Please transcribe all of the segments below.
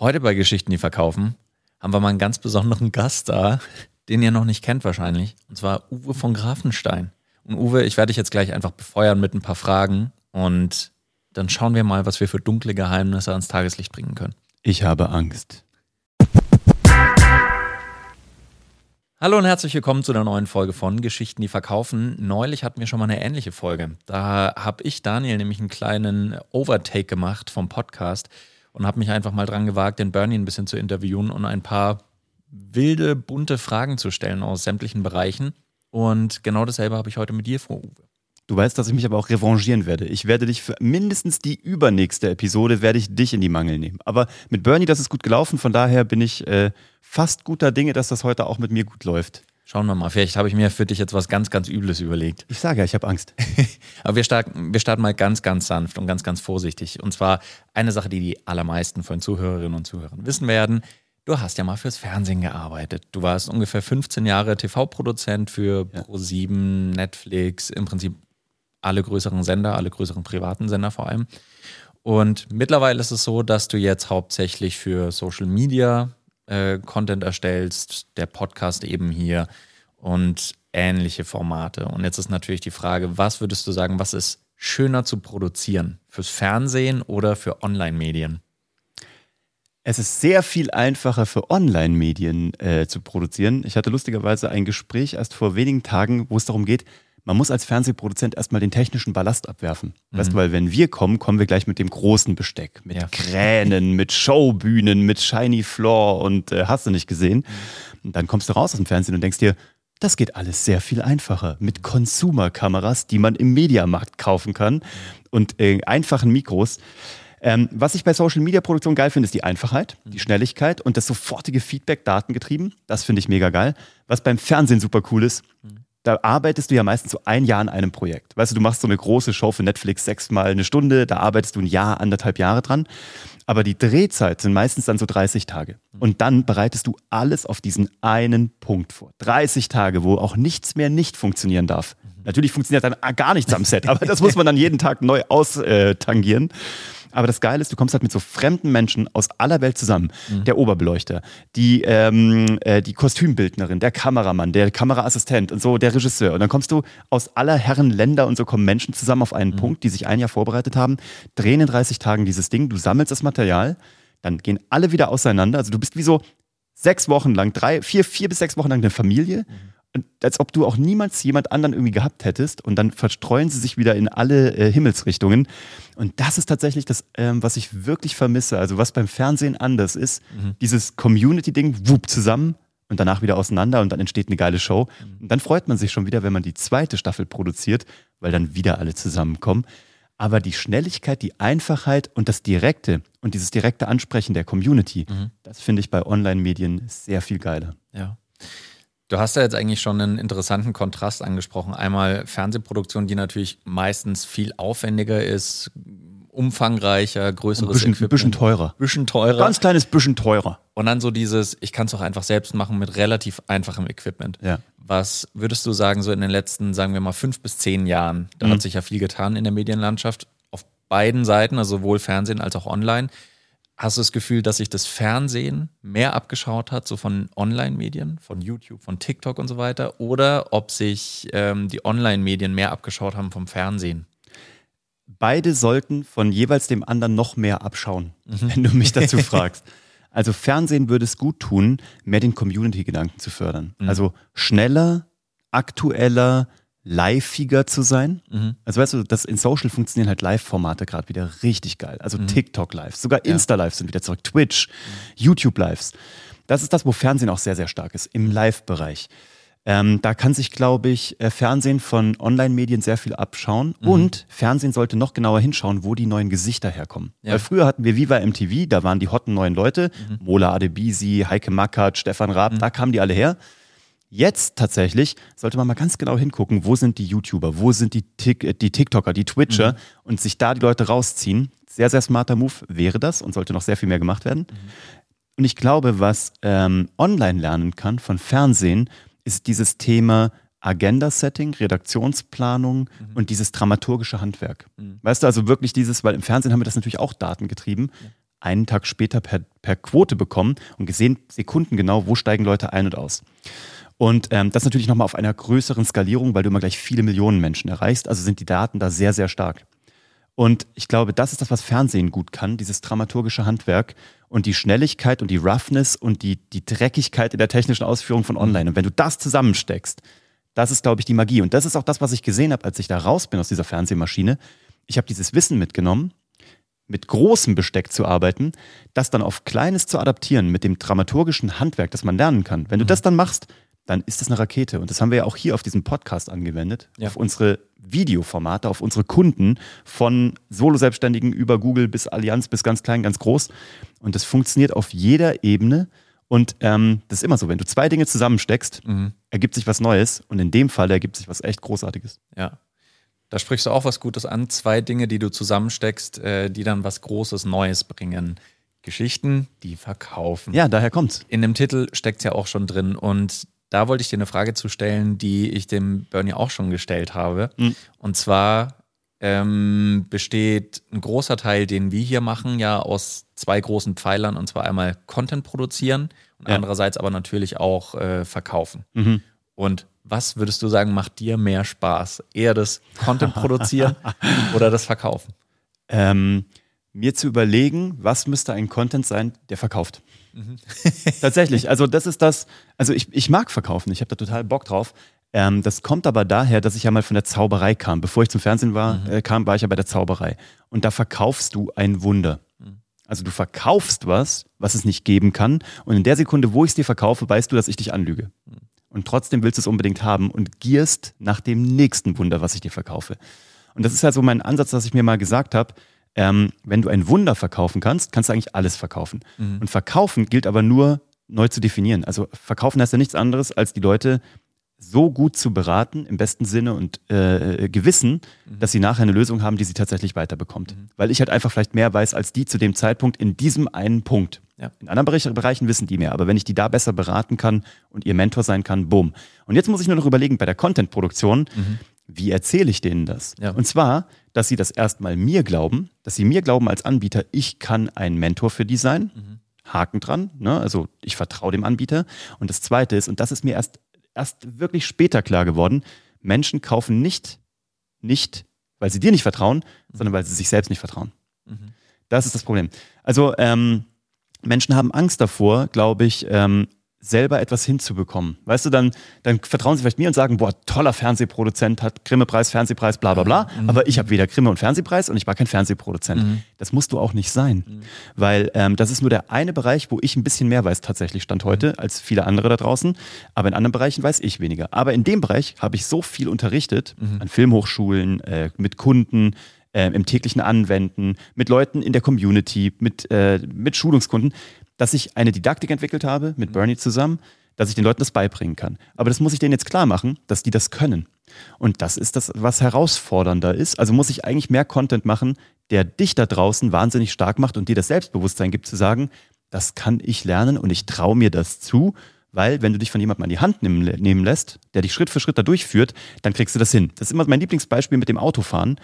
Heute bei Geschichten, die verkaufen, haben wir mal einen ganz besonderen Gast da, den ihr noch nicht kennt wahrscheinlich. Und zwar Uwe von Grafenstein. Und Uwe, ich werde dich jetzt gleich einfach befeuern mit ein paar Fragen und dann schauen wir mal, was wir für dunkle Geheimnisse ans Tageslicht bringen können. Ich habe Angst. Hallo und herzlich willkommen zu der neuen Folge von Geschichten, die verkaufen. Neulich hatten wir schon mal eine ähnliche Folge. Da habe ich Daniel nämlich einen kleinen Overtake gemacht vom Podcast und habe mich einfach mal dran gewagt, den Bernie ein bisschen zu interviewen und ein paar wilde, bunte Fragen zu stellen aus sämtlichen Bereichen. Und genau dasselbe habe ich heute mit dir vor, Uwe. Du weißt, dass ich mich aber auch revanchieren werde. Ich werde dich für mindestens die übernächste Episode, werde ich dich in die Mangel nehmen. Aber mit Bernie, das ist gut gelaufen. Von daher bin ich äh, fast guter Dinge, dass das heute auch mit mir gut läuft. Schauen wir mal, vielleicht habe ich mir für dich jetzt was ganz, ganz Übles überlegt. Ich sage ja, ich habe Angst. Aber wir starten, wir starten mal ganz, ganz sanft und ganz, ganz vorsichtig. Und zwar eine Sache, die die allermeisten von Zuhörerinnen und Zuhörern wissen werden. Du hast ja mal fürs Fernsehen gearbeitet. Du warst ungefähr 15 Jahre TV-Produzent für ja. Pro7, Netflix, im Prinzip alle größeren Sender, alle größeren privaten Sender vor allem. Und mittlerweile ist es so, dass du jetzt hauptsächlich für Social Media äh, Content erstellst, der Podcast eben hier und ähnliche Formate. Und jetzt ist natürlich die Frage, was würdest du sagen, was ist schöner zu produzieren? Fürs Fernsehen oder für Online-Medien? Es ist sehr viel einfacher für Online-Medien äh, zu produzieren. Ich hatte lustigerweise ein Gespräch erst vor wenigen Tagen, wo es darum geht, man muss als Fernsehproduzent erstmal den technischen Ballast abwerfen. Mhm. Weißt du, weil wenn wir kommen, kommen wir gleich mit dem großen Besteck, mit ja. Kränen, mit Showbühnen, mit Shiny Floor und äh, hast du nicht gesehen. Und dann kommst du raus aus dem Fernsehen und denkst dir, das geht alles sehr viel einfacher mit Consumer-Kameras, die man im Mediamarkt kaufen kann und äh, einfachen Mikros. Ähm, was ich bei Social Media Produktion geil finde, ist die Einfachheit, die mhm. Schnelligkeit und das sofortige Feedback datengetrieben. Das finde ich mega geil. Was beim Fernsehen super cool ist, mhm da arbeitest du ja meistens so ein Jahr an einem Projekt. Weißt du, du machst so eine große Show für Netflix sechsmal eine Stunde, da arbeitest du ein Jahr, anderthalb Jahre dran. Aber die Drehzeit sind meistens dann so 30 Tage. Und dann bereitest du alles auf diesen einen Punkt vor. 30 Tage, wo auch nichts mehr nicht funktionieren darf. Natürlich funktioniert dann gar nichts am Set, aber das muss man dann jeden Tag neu austangieren. Aber das Geile ist, du kommst halt mit so fremden Menschen aus aller Welt zusammen. Mhm. Der Oberbeleuchter, die, ähm, äh, die Kostümbildnerin, der Kameramann, der Kameraassistent und so, der Regisseur. Und dann kommst du aus aller Herren Länder und so kommen Menschen zusammen auf einen mhm. Punkt, die sich ein Jahr vorbereitet haben, drehen in 30 Tagen dieses Ding, du sammelst das Material, dann gehen alle wieder auseinander. Also du bist wie so sechs Wochen lang, drei, vier, vier bis sechs Wochen lang eine Familie. Mhm als ob du auch niemals jemand anderen irgendwie gehabt hättest und dann verstreuen sie sich wieder in alle äh, Himmelsrichtungen. Und das ist tatsächlich das, ähm, was ich wirklich vermisse. Also was beim Fernsehen anders ist, mhm. dieses Community-Ding, wupp, zusammen und danach wieder auseinander und dann entsteht eine geile Show. Mhm. Und dann freut man sich schon wieder, wenn man die zweite Staffel produziert, weil dann wieder alle zusammenkommen. Aber die Schnelligkeit, die Einfachheit und das Direkte und dieses direkte Ansprechen der Community, mhm. das finde ich bei Online-Medien sehr viel geiler. Ja. Du hast ja jetzt eigentlich schon einen interessanten Kontrast angesprochen. Einmal Fernsehproduktion, die natürlich meistens viel aufwendiger ist, umfangreicher, größeres bisschen, Equipment. Bisschen teurer. Bisschen teurer. Ganz kleines bisschen teurer. Und dann so dieses, ich kann es auch einfach selbst machen mit relativ einfachem Equipment. Ja. Was würdest du sagen, so in den letzten, sagen wir mal, fünf bis zehn Jahren, da mhm. hat sich ja viel getan in der Medienlandschaft, auf beiden Seiten, also sowohl Fernsehen als auch online. Hast du das Gefühl, dass sich das Fernsehen mehr abgeschaut hat, so von Online-Medien, von YouTube, von TikTok und so weiter, oder ob sich ähm, die Online-Medien mehr abgeschaut haben vom Fernsehen? Beide sollten von jeweils dem anderen noch mehr abschauen, mhm. wenn du mich dazu fragst. Also Fernsehen würde es gut tun, mehr den Community-Gedanken zu fördern. Mhm. Also schneller, aktueller, liveiger zu sein. Mhm. Also weißt du, das in Social funktionieren halt Live-Formate gerade wieder richtig geil. Also mhm. TikTok-Lives, sogar Insta-Lives sind wieder zurück, Twitch. YouTube-Lives. Das ist das, wo Fernsehen auch sehr, sehr stark ist, im Live-Bereich. Ähm, da kann sich, glaube ich, äh, Fernsehen von Online-Medien sehr viel abschauen. Mhm. Und Fernsehen sollte noch genauer hinschauen, wo die neuen Gesichter herkommen. Ja. Weil früher hatten wir Viva MTV, da waren die hotten neuen Leute. Mhm. Mola Adebisi, Heike Mackert, Stefan Raab, mhm. da kamen die alle her. Jetzt tatsächlich sollte man mal ganz genau hingucken, wo sind die YouTuber, wo sind die, Tik äh, die TikToker, die Twitcher mhm. und sich da die Leute rausziehen. Sehr, sehr smarter Move wäre das und sollte noch sehr viel mehr gemacht werden. Mhm. Und ich glaube, was ähm, online lernen kann von Fernsehen, ist dieses Thema Agenda-Setting, Redaktionsplanung mhm. und dieses dramaturgische Handwerk. Mhm. Weißt du, also wirklich dieses, weil im Fernsehen haben wir das natürlich auch datengetrieben, ja. einen Tag später per, per Quote bekommen und gesehen Sekunden genau, wo steigen Leute ein und aus. Und ähm, das natürlich nochmal auf einer größeren Skalierung, weil du immer gleich viele Millionen Menschen erreichst. Also sind die Daten da sehr, sehr stark. Und ich glaube, das ist das, was Fernsehen gut kann, dieses dramaturgische Handwerk und die Schnelligkeit und die Roughness und die, die Dreckigkeit in der technischen Ausführung von Online. Und wenn du das zusammensteckst, das ist, glaube ich, die Magie. Und das ist auch das, was ich gesehen habe, als ich da raus bin aus dieser Fernsehmaschine. Ich habe dieses Wissen mitgenommen, mit großem Besteck zu arbeiten, das dann auf Kleines zu adaptieren, mit dem dramaturgischen Handwerk, das man lernen kann. Wenn du mhm. das dann machst, dann ist das eine Rakete. Und das haben wir ja auch hier auf diesem Podcast angewendet, ja. auf unsere Videoformate, auf unsere Kunden von Solo-Selbstständigen über Google bis Allianz bis ganz klein, ganz groß. Und das funktioniert auf jeder Ebene. Und ähm, das ist immer so, wenn du zwei Dinge zusammensteckst, mhm. ergibt sich was Neues. Und in dem Fall ergibt sich was echt Großartiges. Ja. Da sprichst du auch was Gutes an. Zwei Dinge, die du zusammensteckst, äh, die dann was Großes, Neues bringen. Geschichten, die verkaufen. Ja, daher kommt's. In dem Titel steckt es ja auch schon drin. Und da wollte ich dir eine Frage zu stellen, die ich dem Bernie auch schon gestellt habe. Mhm. Und zwar ähm, besteht ein großer Teil, den wir hier machen, ja aus zwei großen Pfeilern. Und zwar einmal Content produzieren und ja. andererseits aber natürlich auch äh, verkaufen. Mhm. Und was würdest du sagen, macht dir mehr Spaß? Eher das Content produzieren oder das Verkaufen? Ähm, mir zu überlegen, was müsste ein Content sein, der verkauft. Mhm. Tatsächlich, also das ist das, also ich, ich mag verkaufen, ich habe da total Bock drauf. Ähm, das kommt aber daher, dass ich ja mal von der Zauberei kam. Bevor ich zum Fernsehen war, mhm. äh, kam, war ich ja bei der Zauberei. Und da verkaufst du ein Wunder. Mhm. Also du verkaufst was, was es nicht geben kann. Und in der Sekunde, wo ich es dir verkaufe, weißt du, dass ich dich anlüge. Mhm. Und trotzdem willst du es unbedingt haben und gierst nach dem nächsten Wunder, was ich dir verkaufe. Und das ist halt so mein Ansatz, dass ich mir mal gesagt habe, ähm, wenn du ein Wunder verkaufen kannst, kannst du eigentlich alles verkaufen. Mhm. Und verkaufen gilt aber nur neu zu definieren. Also verkaufen heißt ja nichts anderes, als die Leute so gut zu beraten, im besten Sinne und äh, Gewissen, mhm. dass sie nachher eine Lösung haben, die sie tatsächlich weiterbekommt. Mhm. Weil ich halt einfach vielleicht mehr weiß als die zu dem Zeitpunkt in diesem einen Punkt. Ja. In anderen Bereichen wissen die mehr, aber wenn ich die da besser beraten kann und ihr Mentor sein kann, bumm. Und jetzt muss ich nur noch überlegen, bei der Content-Produktion, mhm. Wie erzähle ich denen das? Ja. Und zwar, dass sie das erstmal mir glauben, dass sie mir glauben als Anbieter, ich kann ein Mentor für die sein. Mhm. Haken dran, ne? also ich vertraue dem Anbieter. Und das Zweite ist, und das ist mir erst erst wirklich später klar geworden, Menschen kaufen nicht, nicht, weil sie dir nicht vertrauen, mhm. sondern weil sie sich selbst nicht vertrauen. Mhm. Das ist das Problem. Also ähm, Menschen haben Angst davor, glaube ich, ähm, selber etwas hinzubekommen. Weißt du, dann, dann vertrauen sie vielleicht mir und sagen, boah, toller Fernsehproduzent, hat Grimme-Preis, Fernsehpreis, bla bla bla. Mhm. Aber ich habe weder Grimme und Fernsehpreis und ich war kein Fernsehproduzent. Mhm. Das musst du auch nicht sein. Mhm. Weil ähm, das ist nur der eine Bereich, wo ich ein bisschen mehr weiß tatsächlich Stand heute mhm. als viele andere da draußen. Aber in anderen Bereichen weiß ich weniger. Aber in dem Bereich habe ich so viel unterrichtet, mhm. an Filmhochschulen, äh, mit Kunden, äh, im täglichen Anwenden, mit Leuten in der Community, mit, äh, mit Schulungskunden dass ich eine Didaktik entwickelt habe mit mhm. Bernie zusammen, dass ich den Leuten das beibringen kann. Aber das muss ich denen jetzt klar machen, dass die das können. Und das ist das, was herausfordernder ist. Also muss ich eigentlich mehr Content machen, der dich da draußen wahnsinnig stark macht und dir das Selbstbewusstsein gibt, zu sagen, das kann ich lernen und ich traue mir das zu, weil wenn du dich von jemandem an die Hand nehmen, nehmen lässt, der dich Schritt für Schritt da durchführt, dann kriegst du das hin. Das ist immer mein Lieblingsbeispiel mit dem Autofahren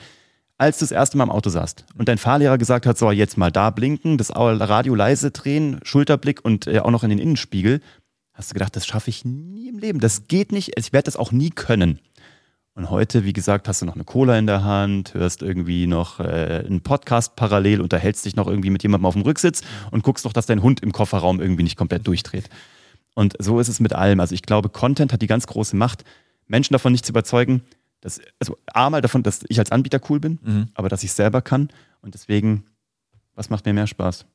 als du das erste Mal im Auto saßt und dein Fahrlehrer gesagt hat, so jetzt mal da blinken, das Radio leise drehen, Schulterblick und äh, auch noch in den Innenspiegel, hast du gedacht, das schaffe ich nie im Leben. Das geht nicht, ich werde das auch nie können. Und heute, wie gesagt, hast du noch eine Cola in der Hand, hörst irgendwie noch äh, einen Podcast parallel, unterhältst dich noch irgendwie mit jemandem auf dem Rücksitz und guckst noch, dass dein Hund im Kofferraum irgendwie nicht komplett durchdreht. Und so ist es mit allem. Also ich glaube, Content hat die ganz große Macht, Menschen davon nicht zu überzeugen, das, also A mal davon, dass ich als Anbieter cool bin, mhm. aber dass ich es selber kann. Und deswegen, was macht mir mehr Spaß?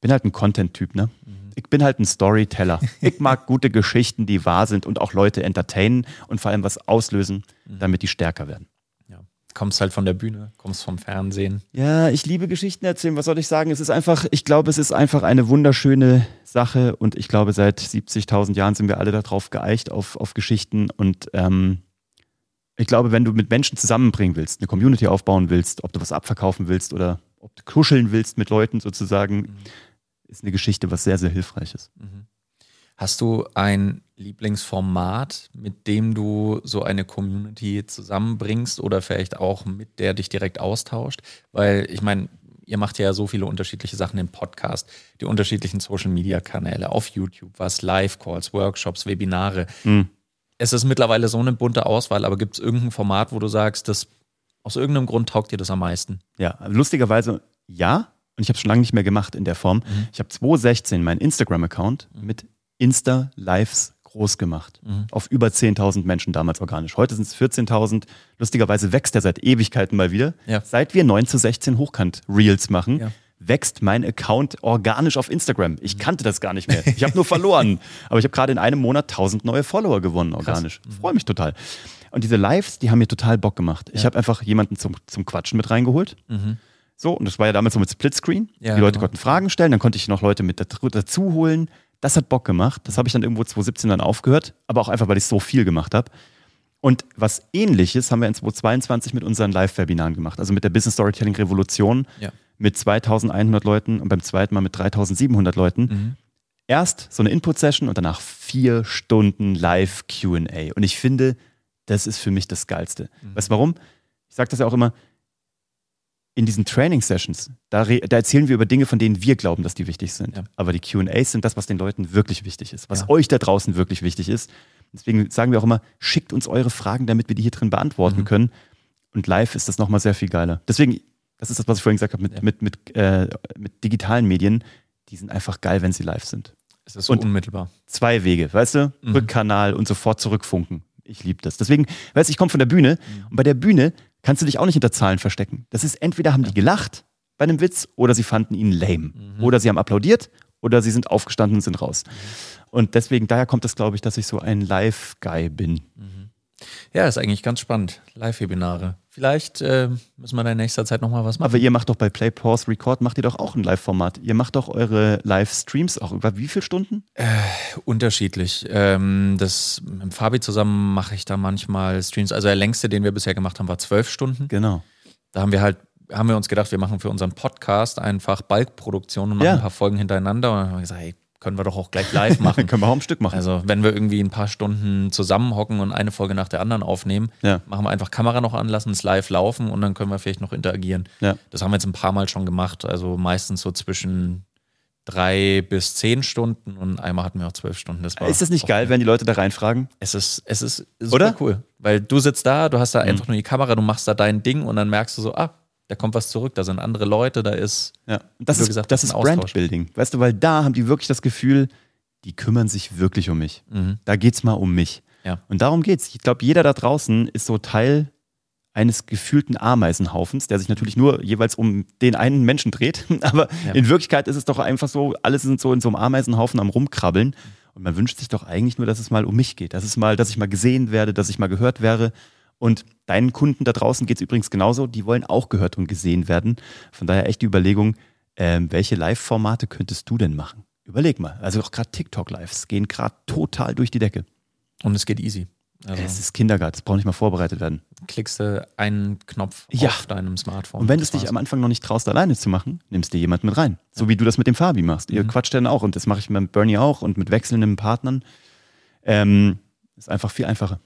Bin halt ein Content-Typ, ne? Mhm. Ich bin halt ein Storyteller. ich mag gute Geschichten, die wahr sind und auch Leute entertainen und vor allem was auslösen, mhm. damit die stärker werden. Ja. Kommst halt von der Bühne, kommst vom Fernsehen. Ja, ich liebe Geschichten erzählen. Was soll ich sagen? Es ist einfach, ich glaube, es ist einfach eine wunderschöne Sache und ich glaube, seit 70.000 Jahren sind wir alle darauf geeicht, auf, auf Geschichten und ähm, ich glaube, wenn du mit Menschen zusammenbringen willst, eine Community aufbauen willst, ob du was abverkaufen willst oder ob du kuscheln willst mit Leuten sozusagen, mhm. ist eine Geschichte, was sehr, sehr hilfreich ist. Mhm. Hast du ein Lieblingsformat, mit dem du so eine Community zusammenbringst oder vielleicht auch mit der dich direkt austauscht? Weil ich meine, Ihr macht ja so viele unterschiedliche Sachen im Podcast, die unterschiedlichen Social-Media-Kanäle, auf YouTube, was Live-Calls, Workshops, Webinare. Mhm. Es ist mittlerweile so eine bunte Auswahl, aber gibt es irgendein Format, wo du sagst, das aus irgendeinem Grund taugt dir das am meisten? Ja, lustigerweise ja. Und ich habe es schon lange nicht mehr gemacht in der Form. Mhm. Ich habe 2016 meinen Instagram-Account mit Insta-Lives groß gemacht. Mhm. Auf über 10.000 Menschen damals organisch. Heute sind es 14.000. Lustigerweise wächst er seit Ewigkeiten mal wieder. Ja. Seit wir 9 zu 16 Hochkant-Reels machen, Ja. Wächst mein Account organisch auf Instagram. Mhm. Ich kannte das gar nicht mehr. Ich habe nur verloren. Aber ich habe gerade in einem Monat 1000 neue Follower gewonnen organisch. Mhm. Freue mich total. Und diese Lives, die haben mir total Bock gemacht. Ich Ja. habe einfach jemanden zum, zum Quatschen mit reingeholt. Mhm. So, und das war ja damals so mit Splitscreen. Ja, die Leute genau. konnten Fragen stellen, dann konnte ich noch Leute mit dazu, dazu holen. Das hat Bock gemacht. Das habe ich dann irgendwo 2017 dann aufgehört, aber auch einfach, weil ich so viel gemacht habe. Und was ähnliches haben wir in 2022 mit unseren Live-Webinaren gemacht, also mit der Business Storytelling Revolution Ja. Mit 2100 Leuten und beim zweiten Mal mit 3700 Leuten. Mhm. Erst so eine Input-Session und danach vier Stunden Live-QA. Und ich finde, das ist für mich das Geilste. Mhm. Weißt du warum? Ich sage das ja auch immer, in diesen Training-Sessions, da, da erzählen wir über Dinge, von denen wir glauben, dass die wichtig sind. Ja. Aber die QAs sind das, was den Leuten wirklich wichtig ist, was Ja. euch da draußen wirklich wichtig ist. Deswegen sagen wir auch immer, schickt uns eure Fragen, damit wir die hier drin beantworten Mhm. können. Und live ist das nochmal sehr viel geiler. Deswegen, das ist das, was ich vorhin gesagt habe, mit, Ja. mit, mit, äh, mit digitalen Medien, die sind einfach geil, wenn sie live sind. Es ist so Und- unmittelbar. Zwei Wege, weißt du? Mhm. Rückkanal und sofort zurückfunken. Ich liebe das. Deswegen, weißt du, ich komme von der Bühne Mhm. und bei der Bühne kannst du dich auch nicht hinter Zahlen verstecken. Das ist entweder haben die gelacht bei einem Witz oder sie fanden ihn lame. Mhm. Oder sie haben applaudiert oder sie sind aufgestanden und sind raus. Und deswegen, daher kommt es, glaube ich, dass ich so ein Live-Guy bin. Ja, ist eigentlich ganz spannend. Live-Webinare. Vielleicht äh, müssen wir da in nächster Zeit nochmal was machen. Aber ihr macht doch bei Play, Pause, Record, macht ihr doch auch ein Live-Format. Ihr macht doch eure Live-Streams auch über wie viele Stunden? Unterschiedlich. Ähm, das mit Fabi zusammen mache ich da manchmal Streams. Also der längste, den wir bisher gemacht haben, war zwölf Stunden. Genau. Da haben wir halt, haben wir uns gedacht, wir machen für unseren Podcast einfach Balkproduktion und machen Ja. ein paar Folgen hintereinander. Und dann haben wir gesagt, hey, können wir doch auch gleich live machen. können wir auch ein Stück machen. Also wenn wir irgendwie ein paar Stunden zusammenhocken und eine Folge nach der anderen aufnehmen, Ja. machen wir einfach Kamera noch an, lassen es live laufen und dann können wir vielleicht noch interagieren. Ja. Das haben wir jetzt ein paar Mal schon gemacht. Also meistens so zwischen drei bis zehn Stunden und einmal hatten wir auch zwölf Stunden. Das war Ist das nicht geil, wenn die Leute da reinfragen? Es ist, es ist super Oder? Mhm. cool. Weil du sitzt da, du hast da einfach nur die Kamera, du machst da dein Ding und dann merkst du so, ah, da kommt was zurück, da sind andere Leute, da ist. Ja. Das ist, gesagt das ist. Brandbuilding. Weißt du, weil da haben die wirklich das Gefühl, die kümmern sich wirklich um mich. Mhm. Da geht's mal um mich. Ja. Und darum geht's. Ich glaube, jeder da draußen ist so Teil eines gefühlten Ameisenhaufens, der sich natürlich nur jeweils um den einen Menschen dreht. Aber Ja. in Wirklichkeit ist es doch einfach so, alle sind so in so einem Ameisenhaufen am rumkrabbeln. Und man wünscht sich doch eigentlich nur, dass es mal um mich geht. Dass es mal, dass ich mal gesehen werde, dass ich mal gehört wäre. Und deinen Kunden da draußen geht's übrigens genauso. Die wollen auch gehört und gesehen werden. Von daher echt die Überlegung, ähm, welche Live-Formate könntest du denn machen? Überleg mal. Also auch gerade TikTok-Lives gehen gerade total durch die Decke. Und es geht easy. Also Es ist Kindergarten, es braucht nicht mal vorbereitet werden. klickst du einen Knopf Ja. auf deinem Smartphone. Und wenn du es dich am Anfang noch nicht traust, alleine zu machen, nimmst dir jemand mit rein. So wie du das mit dem Fabi machst. Ihr Mhm. quatscht dann auch und das mache ich mit Bernie auch und mit wechselnden Partnern. Ähm, ist einfach viel einfacher.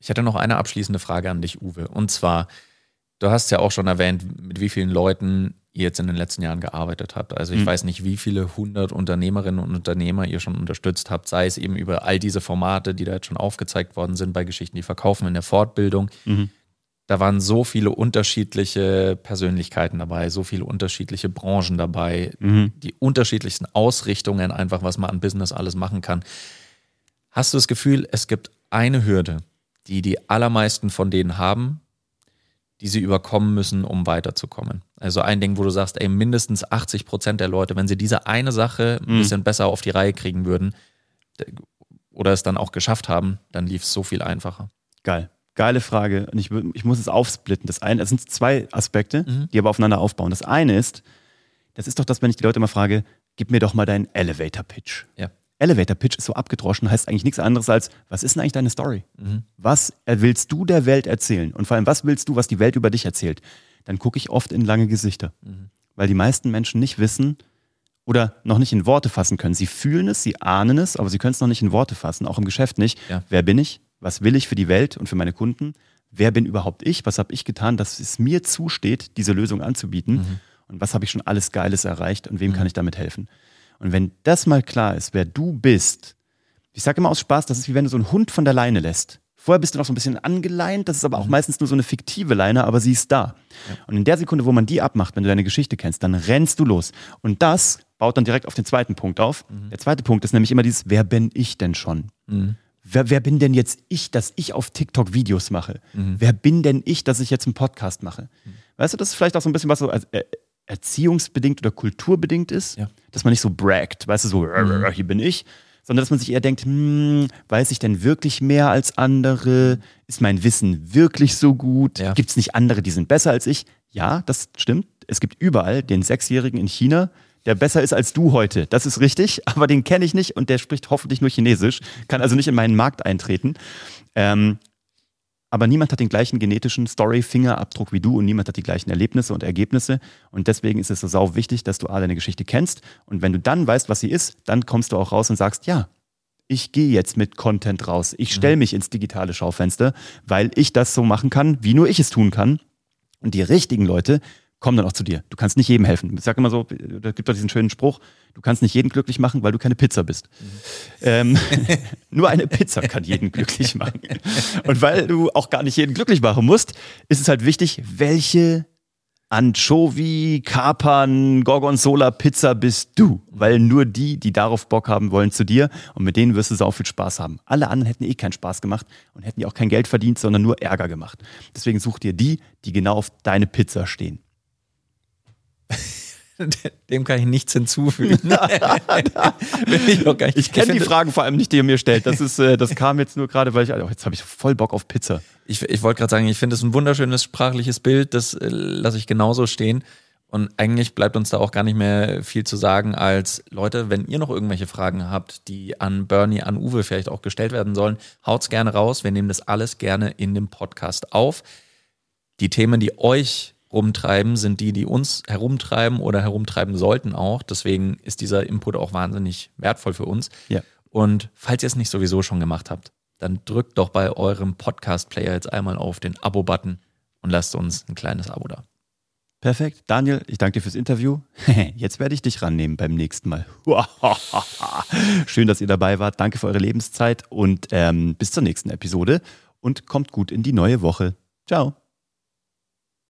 Ich hätte noch eine abschließende Frage an dich, Uwe. Und zwar, du hast ja auch schon erwähnt, mit wie vielen Leuten ihr jetzt in den letzten Jahren gearbeitet habt. Also ich Mhm. weiß nicht, wie viele hundert Unternehmerinnen und Unternehmer ihr schon unterstützt habt, sei es eben über all diese Formate, die da jetzt schon aufgezeigt worden sind bei Geschichten, die verkaufen in der Fortbildung. Mhm. Da waren so viele unterschiedliche Persönlichkeiten dabei, so viele unterschiedliche Branchen dabei, Mhm. die unterschiedlichsten Ausrichtungen, einfach was man an Business alles machen kann. Hast du das Gefühl, es gibt eine Hürde, die die allermeisten von denen haben, die sie überkommen müssen, um weiterzukommen? Also ein Ding, wo du sagst, ey, mindestens 80 Prozent der Leute, wenn sie diese eine Sache ein Mhm. bisschen besser auf die Reihe kriegen würden oder es dann auch geschafft haben, dann lief es so viel einfacher. Geil. Geile Frage. Und ich, ich muss es aufsplitten. Das eine, es sind zwei Aspekte, Mhm. die aber aufeinander aufbauen. Das eine ist, das ist doch das, wenn ich die Leute mal frage, gib mir doch mal deinen Elevator Pitch. Ja. Elevator Pitch ist so abgedroschen, heißt eigentlich nichts anderes als, was ist denn eigentlich deine Story? Mhm. Was willst du der Welt erzählen? Und vor allem, was willst du, was die Welt über dich erzählt? Dann gucke ich oft in lange Gesichter. Mhm. Weil die meisten Menschen nicht wissen oder noch nicht in Worte fassen können. Sie fühlen es, sie ahnen es, aber sie können es noch nicht in Worte fassen, auch im Geschäft nicht. Ja. Wer bin ich? Was will ich für die Welt und für meine Kunden? Wer bin überhaupt ich? Was habe ich getan, dass es mir zusteht, diese Lösung anzubieten? Mhm. und was habe ich schon alles Geiles erreicht und wem mhm. kann ich damit helfen. Und wenn das mal klar ist, wer du bist, ich sage immer aus Spaß, das ist wie wenn du so einen Hund von der Leine lässt. Vorher bist du noch so ein bisschen angeleint, das ist aber auch mhm. meistens nur so eine fiktive Leine, aber sie ist da. Ja. Und in der Sekunde, wo man die abmacht, wenn du deine Geschichte kennst, dann rennst du los. Und das baut dann direkt auf den zweiten Punkt auf. Mhm. Der zweite Punkt ist nämlich immer dieses, wer bin ich denn schon? Mhm. Wer, wer, bin denn jetzt ich, dass ich auf TikTok Videos mache? Mhm. Wer bin denn ich, dass ich jetzt einen Podcast mache? Mhm. Weißt du, das ist vielleicht auch so ein bisschen was so äh, erziehungsbedingt oder kulturbedingt ist, ja. dass man nicht so braggt, weißt du, so, mhm. hier bin ich, sondern dass man sich eher denkt, hm, weiß ich denn wirklich mehr als andere? Ist mein Wissen wirklich so gut? Ja. Gibt es nicht andere, die sind besser als ich? Ja, das stimmt. Es gibt überall den Sechsjährigen in China, der besser ist als du heute. Das ist richtig, aber den kenne ich nicht und der spricht hoffentlich nur Chinesisch, kann also nicht in meinen Markt eintreten. Ähm, aber niemand hat den gleichen genetischen Story-Fingerabdruck wie du und niemand hat die gleichen Erlebnisse und Ergebnisse. Und deswegen ist es so sau wichtig, dass du A, deine Geschichte kennst. Und wenn du dann weißt, was sie ist, dann kommst du auch raus und sagst, ja, ich gehe jetzt mit Content raus. Ich stelle mhm. mich ins digitale Schaufenster, weil ich das so machen kann, wie nur ich es tun kann. Und die richtigen Leute kommen dann auch zu dir. Du kannst nicht jedem helfen. Ich sage immer so, da gibt doch diesen schönen Spruch, du kannst nicht jeden glücklich machen, weil du keine Pizza bist. Mhm. Ähm, nur eine Pizza kann jeden glücklich machen. Und weil du auch gar nicht jeden glücklich machen musst, ist es halt wichtig, welche Anchovy, Kapern, Gorgonzola Pizza bist du. Weil nur die, die darauf Bock haben wollen, zu dir und mit denen wirst du sau viel Spaß haben. Alle anderen hätten eh keinen Spaß gemacht und hätten ja auch kein Geld verdient, sondern nur Ärger gemacht. Deswegen such dir die, die genau auf deine Pizza stehen. Dem kann ich nichts hinzufügen. ich, ich kenne die Fragen vor allem nicht, die ihr mir stellt. Das, ist, äh, das kam jetzt nur gerade, weil ich, oh, jetzt habe ich voll Bock auf Pizza. Ich, ich wollte gerade sagen, ich finde es ein wunderschönes sprachliches Bild, das äh, lasse ich genauso stehen. Und eigentlich bleibt uns da auch gar nicht mehr viel zu sagen, als Leute, wenn ihr noch irgendwelche Fragen habt, die an Bernie, an Uwe vielleicht auch gestellt werden sollen, haut's gerne raus. Wir nehmen das alles gerne in dem Podcast auf. Die Themen, die euch rumtreiben, sind die, die uns herumtreiben oder herumtreiben sollten auch. Deswegen ist dieser Input auch wahnsinnig wertvoll für uns. Ja. Und falls ihr es nicht sowieso schon gemacht habt, dann drückt doch bei eurem Podcast-Player jetzt einmal auf den Abo-Button und lasst uns ein kleines Abo da. Perfekt. Daniel, ich danke dir fürs Interview. Jetzt werde ich dich rannehmen beim nächsten Mal. Schön, dass ihr dabei wart. Danke für eure Lebenszeit und ähm, bis zur nächsten Episode und kommt gut in die neue Woche. Ciao.